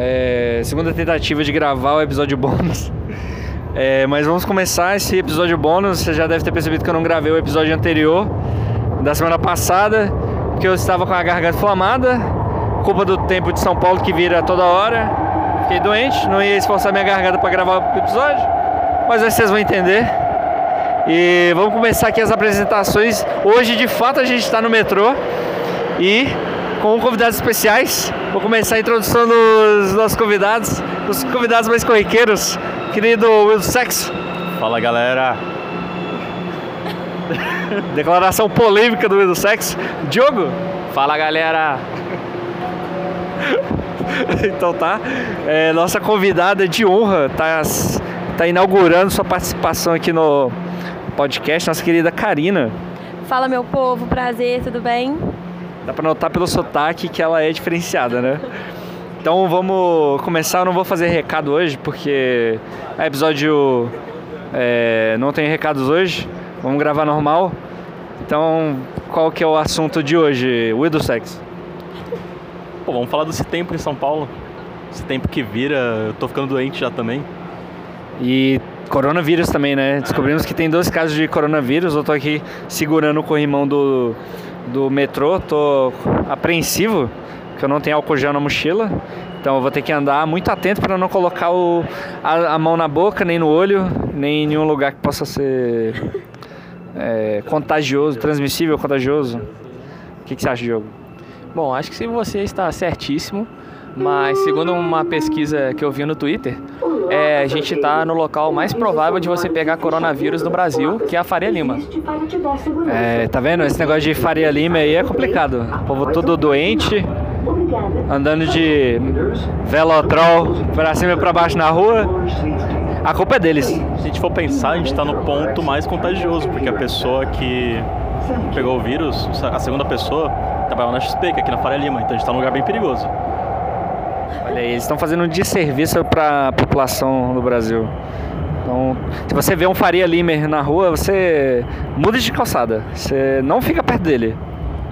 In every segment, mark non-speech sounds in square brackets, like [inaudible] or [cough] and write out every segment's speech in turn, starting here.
É, segunda tentativa de gravar o episódio bônus. É, mas vamos começar esse episódio bônus. Você já deve ter percebido que eu não gravei o episódio anterior da semana passada, porque eu estava com a garganta inflamada, culpa do tempo de São Paulo que vira toda hora. Fiquei doente, não ia esforçar minha garganta para gravar o episódio, mas aí vocês vão entender. E vamos começar aqui as apresentações. Hoje, de fato, a gente está no metrô e com convidados especiais. Vou começar a introdução dos nossos convidados, os convidados mais corriqueiros. Querido Will Sexo. Fala galera. [laughs] Declaração polêmica do Will Sexo. Diogo. Fala galera. [laughs] então tá. É, nossa convidada de honra tá, tá inaugurando sua participação aqui no podcast, nossa querida Karina. Fala meu povo, prazer, tudo bem? Dá pra notar pelo sotaque que ela é diferenciada, né? Então vamos começar. Eu não vou fazer recado hoje porque é episódio é, não tem recados hoje. Vamos gravar normal. Então, qual que é o assunto de hoje? Will do sexo. Pô, vamos falar desse tempo em São Paulo. Esse tempo que vira, eu tô ficando doente já também. E coronavírus também, né? Descobrimos que tem dois casos de coronavírus. Eu tô aqui segurando o corrimão do, do metrô, tô apreensivo, que eu não tenho álcool gel na mochila. Então eu vou ter que andar muito atento para não colocar o, a, a, mão na boca, nem no olho, nem em nenhum lugar que possa ser [laughs] é, contagioso, transmissível, contagioso. O que, que você acha, Diogo? Bom, acho que se você está certíssimo, mas segundo uma pesquisa que eu vi no Twitter, é, a gente está no local mais provável de você pegar coronavírus no Brasil, que é a Faria Lima. É, tá vendo? Esse negócio de Faria Lima aí é complicado. O povo todo doente, andando de velotrol pra cima e pra baixo na rua. A culpa é deles. Se a gente for pensar, a gente está no ponto mais contagioso, porque a pessoa que pegou o vírus, a segunda pessoa, trabalhava na XP, que é aqui na Faria Lima, então a gente está num lugar bem perigoso. Olha aí, eles estão fazendo um desserviço para a população do Brasil. Então, se você vê um Faria Limer na rua, você muda de calçada. Você não fica perto dele.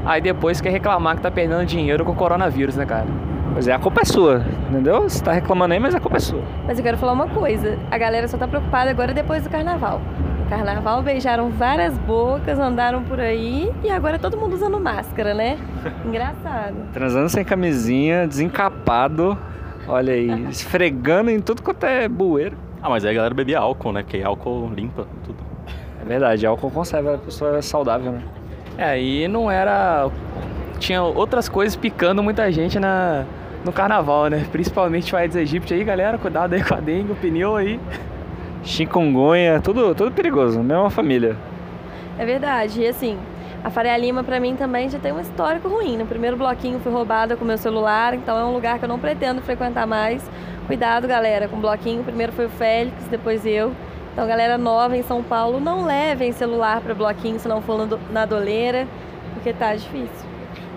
Aí depois quer reclamar que tá perdendo dinheiro com o coronavírus, né, cara? Pois é, a culpa é sua, entendeu? Você tá reclamando aí, mas a culpa é sua. Mas eu quero falar uma coisa. A galera só tá preocupada agora depois do carnaval. Carnaval beijaram várias bocas, andaram por aí e agora todo mundo usando máscara, né? [laughs] Engraçado. Transando sem camisinha, desencapado. Olha aí, [laughs] esfregando em tudo quanto é bueiro. Ah, mas aí a galera bebia álcool, né? Porque álcool limpa tudo. É verdade, álcool conserva a pessoa saudável, né? É, aí não era. Tinha outras coisas picando muita gente na, no carnaval, né? Principalmente o Aedes aegypti aí, galera. Cuidado aí com a dengue, o pneu aí. Chikungunya, tudo, tudo perigoso, mesma família. É verdade, e assim, a Faria Lima para mim também já tem um histórico ruim. No primeiro bloquinho fui roubada com meu celular, então é um lugar que eu não pretendo frequentar mais. Cuidado, galera, com o bloquinho. Primeiro foi o Félix, depois eu. Então, galera nova em São Paulo, não levem celular para bloquinho se não for na doleira, porque tá difícil.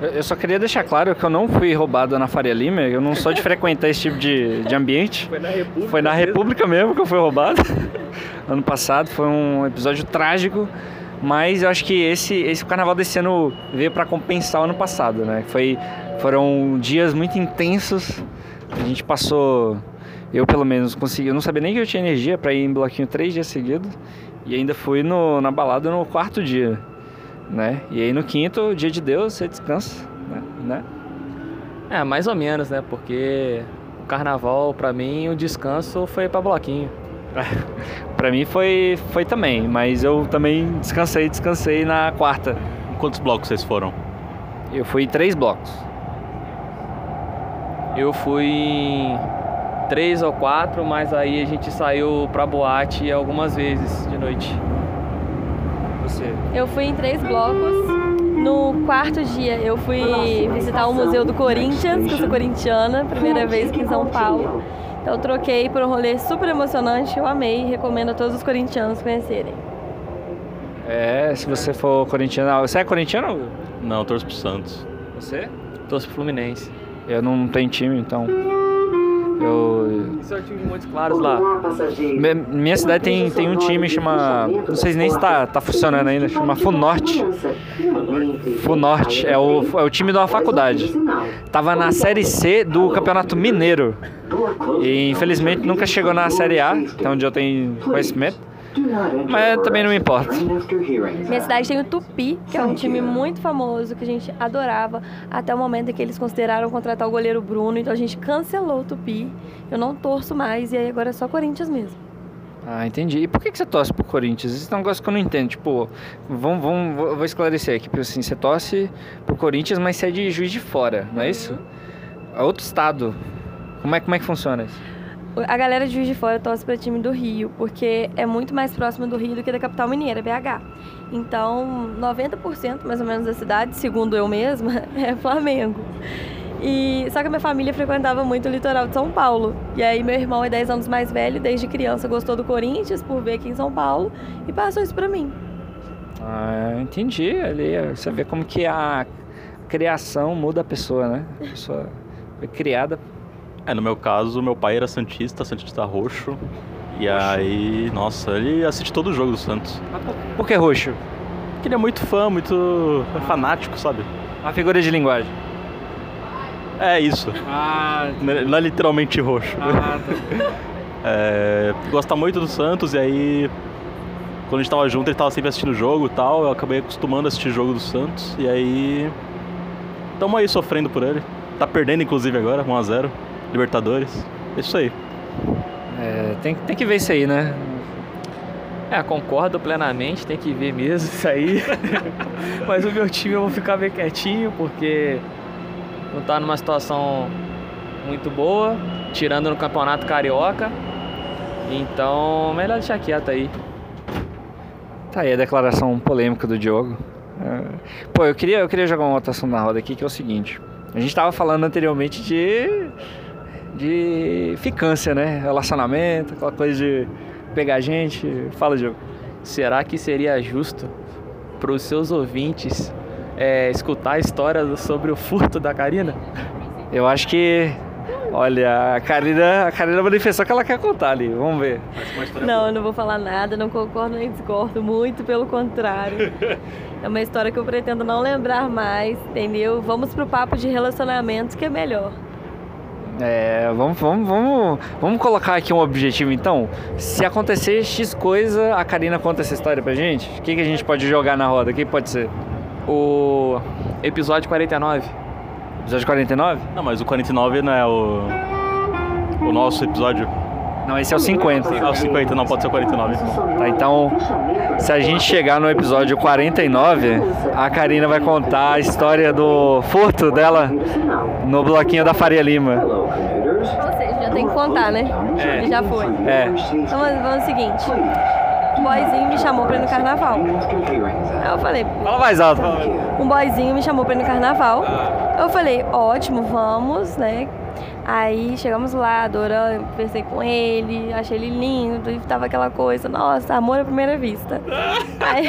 Eu só queria deixar claro que eu não fui roubado na Faria Lima, eu não sou de frequentar esse tipo de, de ambiente. Foi na República. Foi na República mesmo, mesmo que eu fui roubado. [laughs] ano passado foi um episódio trágico, mas eu acho que esse, esse carnaval desse ano veio para compensar o ano passado, né? Foi, foram dias muito intensos. A gente passou eu, pelo menos, consegui. Eu não sabia nem que eu tinha energia para ir em bloquinho três dias seguidos. E ainda fui no, na balada no quarto dia. Né? E aí no quinto, dia de Deus, você descansa. Né? né? É, mais ou menos, né? Porque o carnaval, para mim, o descanso foi para bloquinho. [laughs] para mim foi, foi também, mas eu também descansei, descansei na quarta. Quantos blocos vocês foram? Eu fui em três blocos. Eu fui em três ou quatro, mas aí a gente saiu pra boate algumas vezes de noite. Você? Eu fui em três blocos. No quarto dia eu fui visitar o Museu do Corinthians, que eu sou corintiana, primeira vez aqui em São Paulo. Então eu troquei por um rolê super emocionante, eu amei, recomendo a todos os corintianos conhecerem. É, se você for corintiano. Você é corintiano? Não, eu torço pro Santos. Você? Torço pro Fluminense. Eu não tenho time, então. Eu, Isso é um time de Montes Claros lá. Mi- Minha cidade tem, tem um time chama. Não sei nem se tá, tá funcionando ainda, chama Funorte. Funorte, é o, é o time de uma faculdade. Tava na Série C do Campeonato Mineiro. E infelizmente nunca chegou na Série A, até onde eu tenho conhecimento. Mas também não me importa. Minha cidade tem o Tupi, que é um time muito famoso, que a gente adorava, até o momento em que eles consideraram contratar o goleiro Bruno, então a gente cancelou o Tupi. Eu não torço mais, e aí agora é só Corinthians mesmo. Ah, entendi. E por que, que você torce pro Corinthians? Isso é um negócio que eu não entendo. Tipo, vamos, vamos, vou esclarecer aqui. Porque assim, você torce pro Corinthians, mas você é de juiz de fora, não é isso? É outro estado. Como é, como é que funciona isso? A galera de Juiz de Fora torce para time do Rio, porque é muito mais próximo do Rio do que da capital mineira, BH. Então, 90% mais ou menos da cidade, segundo eu mesma, [laughs] é Flamengo. E só que a minha família frequentava muito o litoral de São Paulo. E aí meu irmão é 10 anos mais velho, desde criança gostou do Corinthians por ver aqui em São Paulo e passou isso pra mim. Ah, entendi. Ali é, você vê como que a criação muda a pessoa, né? A pessoa foi criada. É, no meu caso, meu pai era Santista, Santista roxo. E aí, nossa, ele assiste todo o jogo do Santos. Por, que roxo? Porque ele é muito fã, muito fanático, sabe? Uma figura de linguagem. É isso. Ah, Não é literalmente roxo. tá. [laughs] É, gosta muito do Santos e aí quando a gente tava junto ele tava sempre assistindo o jogo e tal, eu acabei acostumando a assistir o jogo do Santos e aí tamo aí sofrendo por ele. Tá perdendo inclusive agora, 1x0, Libertadores. É isso aí. É, tem, tem que ver isso aí, né? É, concordo plenamente, tem que ver mesmo isso aí. [laughs] Mas o meu time eu vou ficar bem quietinho, porque não tá numa situação muito boa, tirando no campeonato carioca. Então, melhor deixar quieto aí. Tá aí a declaração polêmica do Diogo. É, Pô, eu queria, eu queria jogar uma votação na roda aqui, que é o seguinte. A gente tava falando anteriormente de. De ficância, né? Relacionamento, aquela coisa de pegar gente. Fala, Diogo. Será que seria justo para os seus ouvintes é, escutar a história sobre o furto da Karina? Eu acho que. Olha, a Karina, a Karina manifestou que ela quer contar ali. Vamos ver. Não, eu não vou falar nada, não concordo nem discordo, muito pelo contrário. É uma história que eu pretendo não lembrar mais, entendeu? Vamos pro papo de relacionamentos que é melhor. É, vamos, vamos, vamos, vamos colocar aqui um objetivo então. Se acontecer X coisa, a Karina conta essa história pra gente? O que, que a gente pode jogar na roda? O que pode ser? O episódio 49. Episódio 49? Não, mas o 49 não é o o nosso episódio. Não, esse é o 50. Ah, o 50 não pode ser o 49. Tá, então, se a gente chegar no episódio 49, a Karina vai contar a história do furto dela no bloquinho da Faria Lima. Ou seja, já tem que contar, né? É. Já foi. É. Então vamos, ao seguinte. Um boyzinho me chamou pra ir no carnaval. Aí eu falei, Fala mais alto. fala mais alto. um boyzinho me chamou pra ir no carnaval. Eu falei, ótimo, vamos, né? Aí chegamos lá, adorando, conversei com ele, achei ele lindo, e tava aquela coisa, nossa, amor à primeira vista. Aí,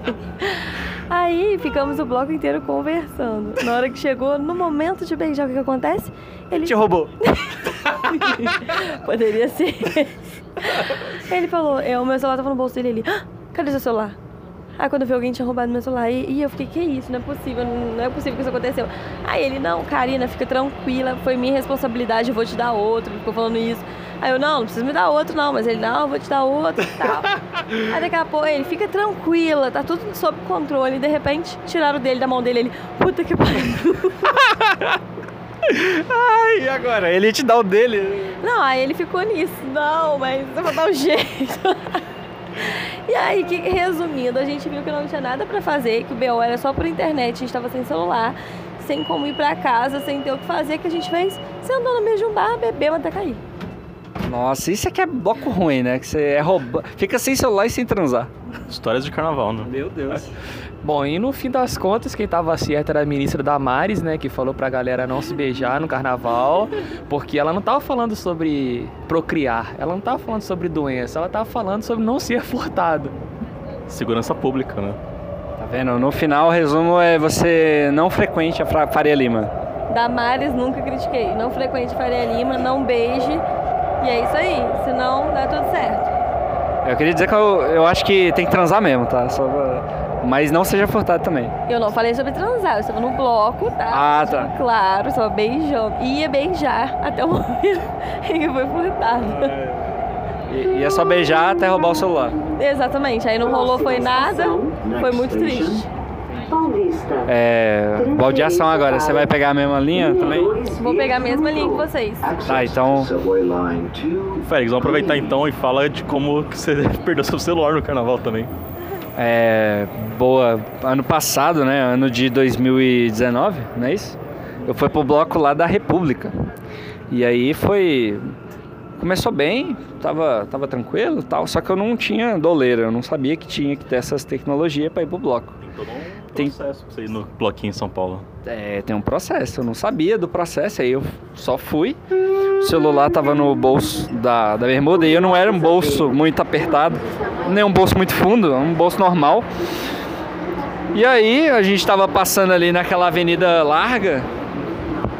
[laughs] aí ficamos o bloco inteiro conversando. Na hora que chegou, no momento de beijar, o que, que acontece? Ele Te roubou. [laughs] Poderia ser. Ele falou, é, o meu celular tava no bolso dele. Ele, ah, cadê seu celular? Aí quando viu alguém tinha roubado meu celular, e, e eu fiquei, que isso? Não é possível, não é possível que isso aconteceu. Aí ele, não, Karina, fica tranquila, foi minha responsabilidade, eu vou te dar outro. Ele ficou falando isso. Aí eu, não, não precisa me dar outro, não. Mas ele, não, eu vou te dar outro e tal. Aí daqui a pouco ele, fica tranquila, tá tudo sob controle. E de repente, tiraram dele da mão dele, ele, puta que pariu. [laughs] Ai, e agora? Ele te dar o dele. Não, aí ele ficou nisso. Não, mas eu vou dar um jeito. [laughs] e aí, que, resumindo, a gente viu que não tinha nada pra fazer, que o BO era só por internet, a gente tava sem celular, sem como ir pra casa, sem ter o que fazer, que a gente fez sentou no meio de um bar, bebeu até cair. Nossa, isso aqui é bloco ruim, né? Que você é rouba... Fica sem celular e sem transar. Histórias de carnaval, né? Meu Deus. Bom, e no fim das contas, quem tava certo era a ministra Damares, né? Que falou pra galera não se beijar no carnaval, porque ela não tava falando sobre procriar, ela não tava falando sobre doença, ela tava falando sobre não ser furtado. Segurança pública, né? Tá vendo? No final, o resumo é você não frequente a Faria Lima. Damares, nunca critiquei. Não frequente Faria Lima, não beije. E é isso aí. Senão, dá tudo certo. Eu queria dizer que eu, eu acho que tem que transar mesmo, tá? Só pra- Mas não seja furtado também. Eu não falei sobre transar, eu estava no bloco, tá? Ah, tá. Claro, só beijando. Ia beijar até o momento em que foi furtado. E, e é só beijar até roubar o celular. Exatamente, aí não rolou, foi nada. Foi muito triste. Paulista. É. Baldeação agora. Você vai pegar a mesma linha também? Vou pegar a mesma linha que vocês. Tá, então. Subway line 2. Félix, vamos aproveitar então e fala de como que você [laughs] perdeu seu celular no carnaval também. É, boa, ano passado, né, ano de 2019, não é isso? Eu fui pro bloco lá da República. E aí foi começou bem, tava tava tranquilo, tal, só que eu não tinha doleira, eu não sabia que tinha que ter essas tecnologias para ir pro bloco. Um Tem- processo pra você ir no bloquinho em São Paulo. É, tem um processo, eu não sabia do processo, aí eu só fui. O celular tava no bolso da, da bermuda e eu não era um bolso muito apertado, nem um bolso muito fundo, um bolso normal. E aí a gente tava passando ali naquela avenida larga,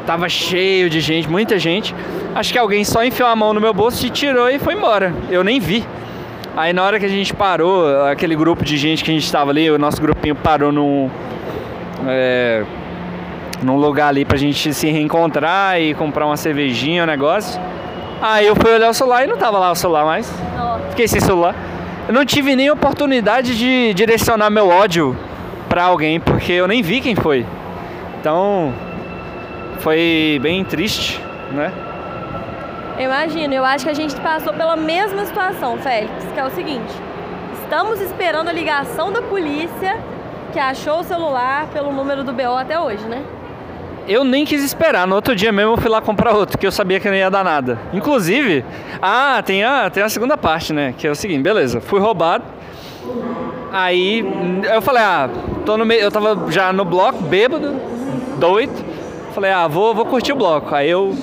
tava cheio de gente, muita gente. Acho que alguém só enfiou a mão no meu bolso e tirou e foi embora. Eu nem vi. Aí na hora que a gente parou, aquele grupo de gente que a gente tava ali, o nosso grupinho parou num. É, num lugar ali pra gente se reencontrar e comprar uma cervejinha, um negócio. Aí eu fui olhar o celular e não tava lá o celular mais. Fiquei sem celular. Eu não tive nem oportunidade de direcionar meu ódio pra alguém, porque eu nem vi quem foi. Então, foi bem triste, né? Eu imagino, eu acho que a gente passou pela mesma situação, Félix, que é o seguinte: estamos esperando a ligação da polícia que achou o celular pelo número do BO até hoje, né? Eu nem quis esperar. No outro dia mesmo eu fui lá comprar outro, que eu sabia que não ia dar nada. Inclusive, ah, tem a, tem a segunda parte, né? Que é o seguinte, beleza, fui roubado. Aí eu falei, ah, tô no meio. Eu tava já no bloco, bêbado, doido. Falei, ah, vou, vou curtir o bloco. Aí eu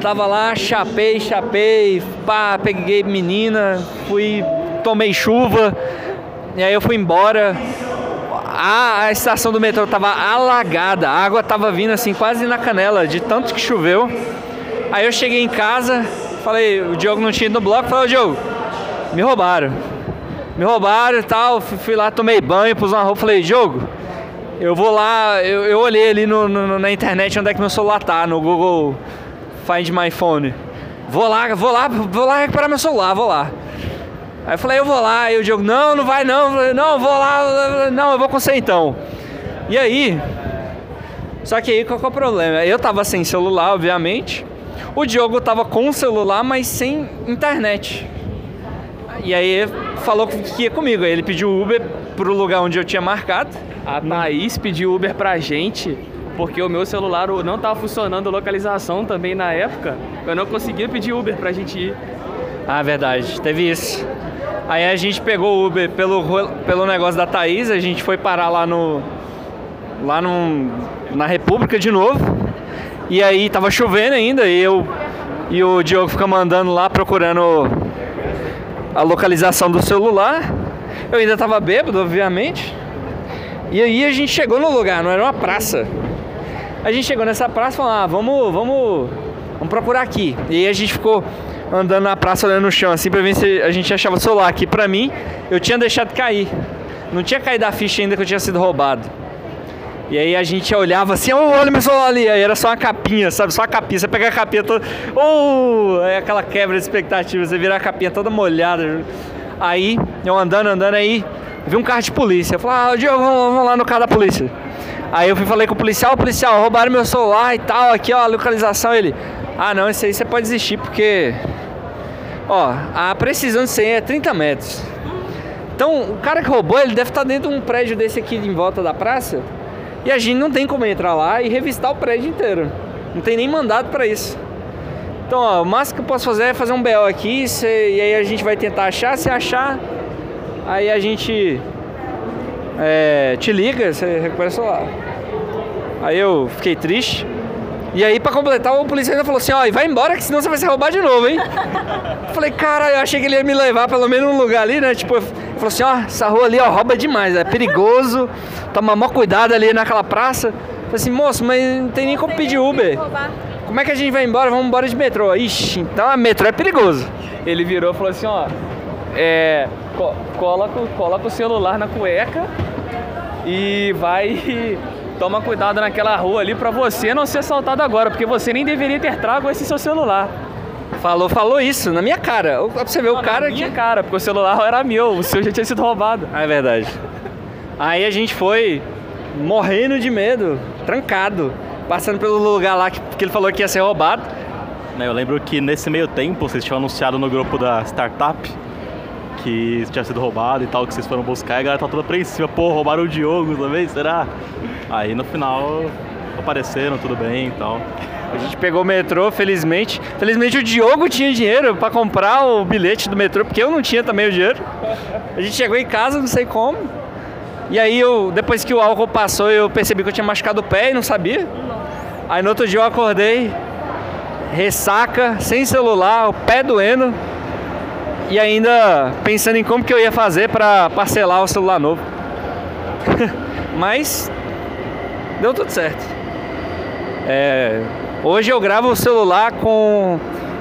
tava lá, chapei, chapei, pá, peguei menina, fui, tomei chuva. E aí eu fui embora. A, a estação do metrô tava alagada, a água tava vindo assim quase na canela, de tanto que choveu. Aí eu cheguei em casa, falei, o Diogo não tinha ido no bloco, falei, ô Diogo, me roubaram. Me roubaram e tal, fui, lá, tomei banho, pus uma roupa, falei, Diogo, eu vou lá, eu, eu olhei ali no, no- na internet onde é que meu celular tá, no Google Find My Phone. Vou lá, vou lá, vou lá recuperar meu celular, vou lá. Aí eu falei, eu vou lá. E o Diogo, não, não vai não. Eu falei, não, vou lá. Não, eu vou com você então. E aí, só que aí qual que é o problema? Eu tava sem celular, obviamente. O Diogo tava com o celular, mas sem internet. E aí falou que ia comigo. Aí ele pediu Uber pro lugar onde eu tinha marcado. A Thaís pediu Uber pra gente porque o meu celular não tava funcionando localização também na época. Eu não conseguia pedir Uber pra gente ir. Ah, verdade, teve isso. Aí a gente pegou o Uber pelo, pelo negócio da Thaís, a gente foi parar lá no. lá no, na República de novo. E aí tava chovendo ainda, e eu e o Diogo fica mandando lá procurando a localização do celular. Eu ainda tava bêbado, obviamente. E aí a gente chegou no lugar, não era uma praça. A gente chegou nessa praça e falou, ah, vamos, vamos, vamos procurar aqui. E aí a gente ficou andando na praça olhando no chão assim pra ver se a gente achava o celular. Aqui pra mim, eu tinha deixado cair. Não tinha caído a ficha ainda que eu tinha sido roubado. E aí a gente olhava assim, oh, olha meu celular ali. Aí era só uma capinha, sabe? Só a capinha. Você pega a capinha toda. Oh! É aquela quebra de expectativa. Você vira a capinha toda molhada. Aí, eu andando, andando aí, vi um carro de polícia. Eu falei, ah, Diogo, vamos lá no carro da polícia. Aí eu fui falei com o policial, policial, roubaram meu celular e tal, aqui ó, a localização. Ele, ah não, isso aí você pode desistir porque. Ó, a precisão disso aí é 30 metros. Então, o cara que roubou, ele deve estar dentro de um prédio desse aqui em volta da praça. E a gente não tem como entrar lá e revistar o prédio inteiro. Não tem nem mandado pra isso. Então, ó, o máximo que eu posso fazer é fazer um BO aqui, cê- e aí a gente vai tentar achar. Se achar, aí a gente é, te liga, você recupera o celular. Aí eu fiquei triste. E aí, pra completar, o policial ainda falou assim: ó, e vai embora que senão você vai ser roubado de novo, hein? Eu Falei, cara, eu achei que ele ia me levar pelo menos num lugar ali, né? Tipo, ele falou assim: ó, essa rua ali, ó, rouba demais, é perigoso, toma maior cuidado ali naquela praça. Falei assim, moço, mas não tem nem como pedir Uber. Como é que a gente vai embora? Vamos embora de metrô. Ixi, então a metrô é perigoso. Ele virou e falou assim, ó, é, co- coloca, o- coloca o celular na cueca e vai [laughs] toma cuidado naquela rua ali pra você não ser assaltado agora, porque você nem deveria ter trago esse seu celular. Falou, falou isso na minha cara. Pra você ver o cara Na minha que. cara, porque o celular [laughs] era meu, o seu já tinha sido roubado. Ah, é verdade. Aí a gente foi morrendo de medo, trancado, passando pelo lugar lá que, que ele falou que ia ser roubado. Eu lembro que nesse meio tempo vocês tinham anunciado no grupo da startup que tinha sido roubado e tal, que vocês foram buscar e a galera tá toda apreensiva. Pô, roubaram o Diogo também, será? Aí no final apareceram, tudo bem e tal. A gente pegou o metrô, felizmente. Felizmente o Diogo tinha dinheiro pra comprar o bilhete do metrô, porque eu não tinha também o dinheiro. A gente chegou em casa, não sei como. E aí eu, depois que o álcool passou, eu percebi que eu tinha machucado o pé e não sabia. Aí no outro dia eu acordei, ressaca, sem celular, o pé doendo. E ainda pensando em como que eu ia fazer pra parcelar o celular novo. [laughs] Mas deu tudo certo. É, hoje eu gravo o celular com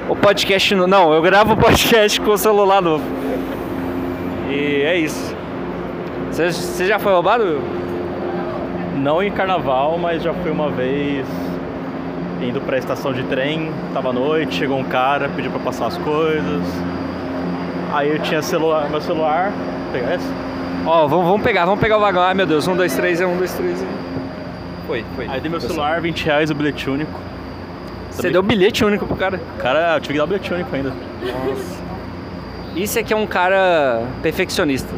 o podcast. no- Não, eu gravo o podcast com o celular novo. E é isso. Você, já foi roubado? Não em carnaval, mas já fui uma vez indo pra estação de trem, tava à noite, chegou um cara, pediu pra passar as coisas. Aí eu tinha celular, meu celular. Vou pegar esse? Ó, vamos, vamos pegar, vamos pegar o vagão. Ai meu Deus, um, dois, três, é um, dois, três. é. Foi, foi. Aí dei meu celular, 20 reais o bilhete único. Você deu bilhete único pro cara. Cara, eu tive que dar o bilhete único ainda. Isso aqui é um cara perfeccionista.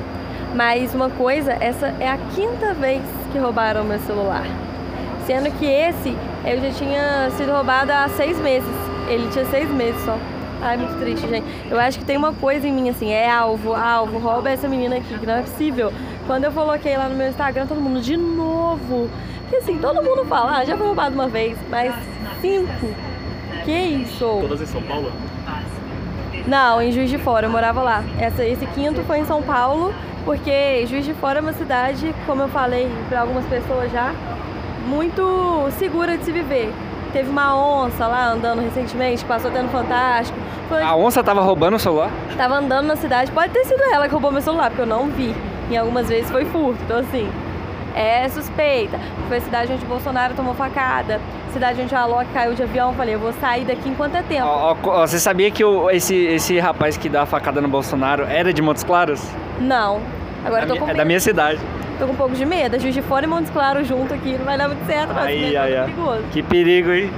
Mas uma coisa, essa é a quinta vez que roubaram meu celular. Sendo que esse eu já tinha sido roubado há seis meses. Ele tinha seis meses só. Ai, muito triste, gente. Eu acho que tem uma coisa em mim assim, é alvo, alvo, rouba essa menina aqui, que não é possível. Quando eu coloquei lá no meu Instagram, todo mundo, de novo. Porque assim, todo mundo fala, ah, já foi roubado uma vez, mas cinco. Que isso? Todas em São Paulo? Não, em Juiz de Fora, eu morava lá. Essa, esse quinto foi em São Paulo, porque Juiz de Fora é uma cidade, como eu falei para algumas pessoas já, muito segura de se viver. Teve uma onça lá andando recentemente, passou tendo Fantástico. Foi, A onça tava roubando o celular? Tava andando na cidade, pode ter sido ela que roubou meu celular, porque eu não vi. E algumas vezes foi furto, então assim, é suspeita. Foi a cidade onde o Bolsonaro tomou facada, cidade onde a Alok caiu de avião. Falei, eu vou sair daqui enquanto é tempo. Ó, ó, ó, você sabia que o- esse, esse rapaz que dá a facada no Bolsonaro era de Montes Claros? Não. Agora Da tô com é da minha cidade. Tô com um pouco de medo. É Juiz de Fora e Montes Claros junto aqui. Não vai dar muito certo. Ai, ai, negócio é perigoso. Que perigo, hein?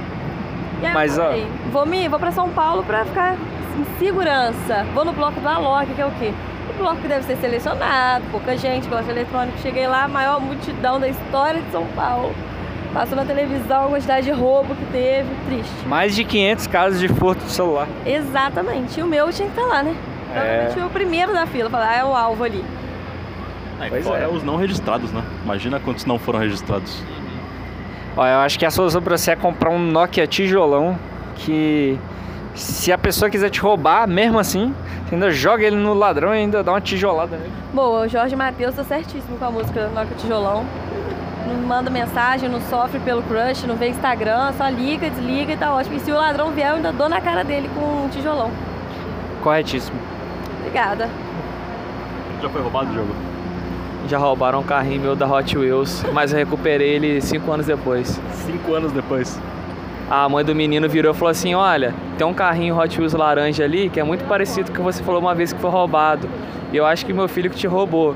E aí, Mas, ó- Vou, me, vou pra São Paulo pra ficar em segurança. Vou no bloco do Alok, que é o quê? O bloco que deve ser selecionado, pouca gente, bloco eletrônico. Cheguei lá, a maior multidão da história de São Paulo. Passou na televisão a quantidade de roubo que teve. Triste. Mais de 500 casos de furto de celular. Exatamente. E o meu tinha que estar lá, né? É. Provavelmente foi o primeiro da fila. Falar, ah, é o alvo ali. Aí, Pois fora é. os não registrados, né? Imagina quantos não foram registrados. Ó, eu acho que a solução pra você é comprar um Nokia tijolão que se a pessoa quiser te roubar, mesmo assim, você ainda joga ele no ladrão e ainda dá uma tijolada nele. Boa, o Jorge Matheus tá certíssimo com a música Noca Tijolão. Não manda mensagem, não sofre pelo crush, não vê Instagram, só liga, desliga e tá ótimo. E se o ladrão vier, eu ainda dou na cara dele com um tijolão. Corretíssimo. Obrigada. Já foi roubado, Diogo? Já roubaram um carrinho meu da Hot Wheels, mas eu recuperei ele cinco anos depois. Cinco anos depois. A mãe do menino virou e falou assim: Olha, tem um carrinho Hot Wheels laranja ali que é muito parecido com o que você falou uma vez que foi roubado. E eu acho que meu filho que te roubou.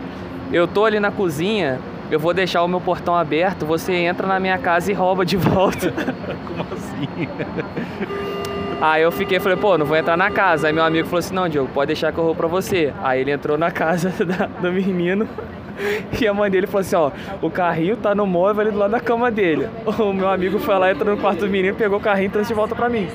Eu tô ali na cozinha, eu vou deixar o meu portão aberto, você entra na minha casa e rouba de [laughs] volta. Como assim? Aí eu fiquei, falei, pô, não vou entrar na casa. Aí meu amigo falou assim, não, Diogo, pode deixar que eu roubo pra você. Aí ele entrou na casa [laughs] da- do menino e a mãe dele falou assim, ó, o carrinho tá no móvel ali do lado da cama dele. O meu amigo foi lá, entrou no quarto do menino, pegou o carrinho e trouxe de volta pra mim.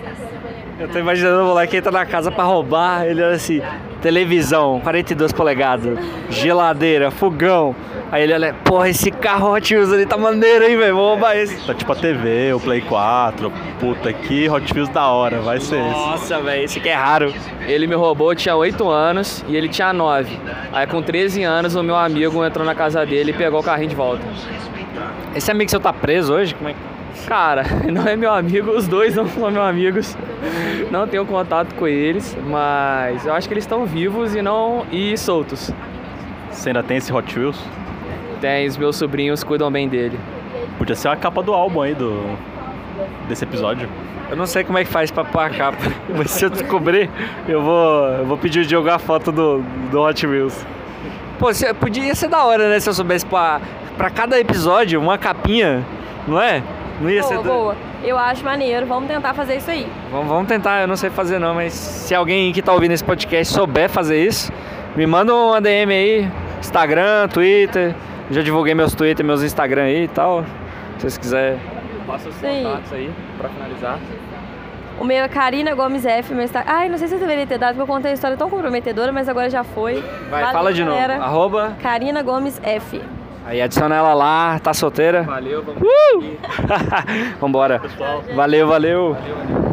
Eu tô imaginando o moleque entra na casa pra roubar, ele olha assim, televisão, 42 polegadas, geladeira, fogão. Aí ele olha, porra, esse carro Hot Wheels ali tá maneiro, hein, velho, vou roubar esse. Tá tipo a TV, o Play 4. Puta, que Hot Wheels da hora, vai ser esse. Nossa, velho, esse aqui é raro. Ele me roubou, eu tinha 8 anos e ele tinha 9. Aí com 13 anos o meu amigo entrou na casa dele e pegou o carrinho de volta. Esse amigo seu tá preso hoje? Como é que... Cara, [laughs] não é meu amigo, os dois não são meus amigos. Não tenho contato com eles, mas eu acho que eles estão vivos e não e soltos. Você ainda tem esse Hot Wheels? Tem, os meus sobrinhos cuidam bem dele. Podia ser a capa do álbum aí do desse episódio. Eu não sei como é que faz pra pôr a capa, [laughs] mas se eu descobrir, eu vou, eu vou pedir de jogar a foto do, do Hot Wheels. Pô, se- podia ser da hora, né? Se eu soubesse pra, pra cada episódio uma capinha, não é? Não ia ser. Boa, do- boa. Eu acho maneiro. Vamos tentar fazer isso aí. Vamos, vamos tentar, eu não sei fazer não, mas se alguém que tá ouvindo esse podcast souber fazer isso, me manda uma DM aí, Instagram, Twitter. Já divulguei meus Twitter, meus Instagram aí e tal. Se vocês quiserem. Passa os Sim. contatos aí pra finalizar. O meu é Karina Gomes F, meu Instagram. Ai, não sei se eu deveria ter dado, porque eu contei a história tão comprometedora, mas agora já foi. Vai, Valeu, fala de novo. galera. Arroba. Karina Gomes F. Aí adiciona ela lá, tá solteira. Valeu, vamos [laughs] Vambora. Valeu, valeu. Valeu, valeu.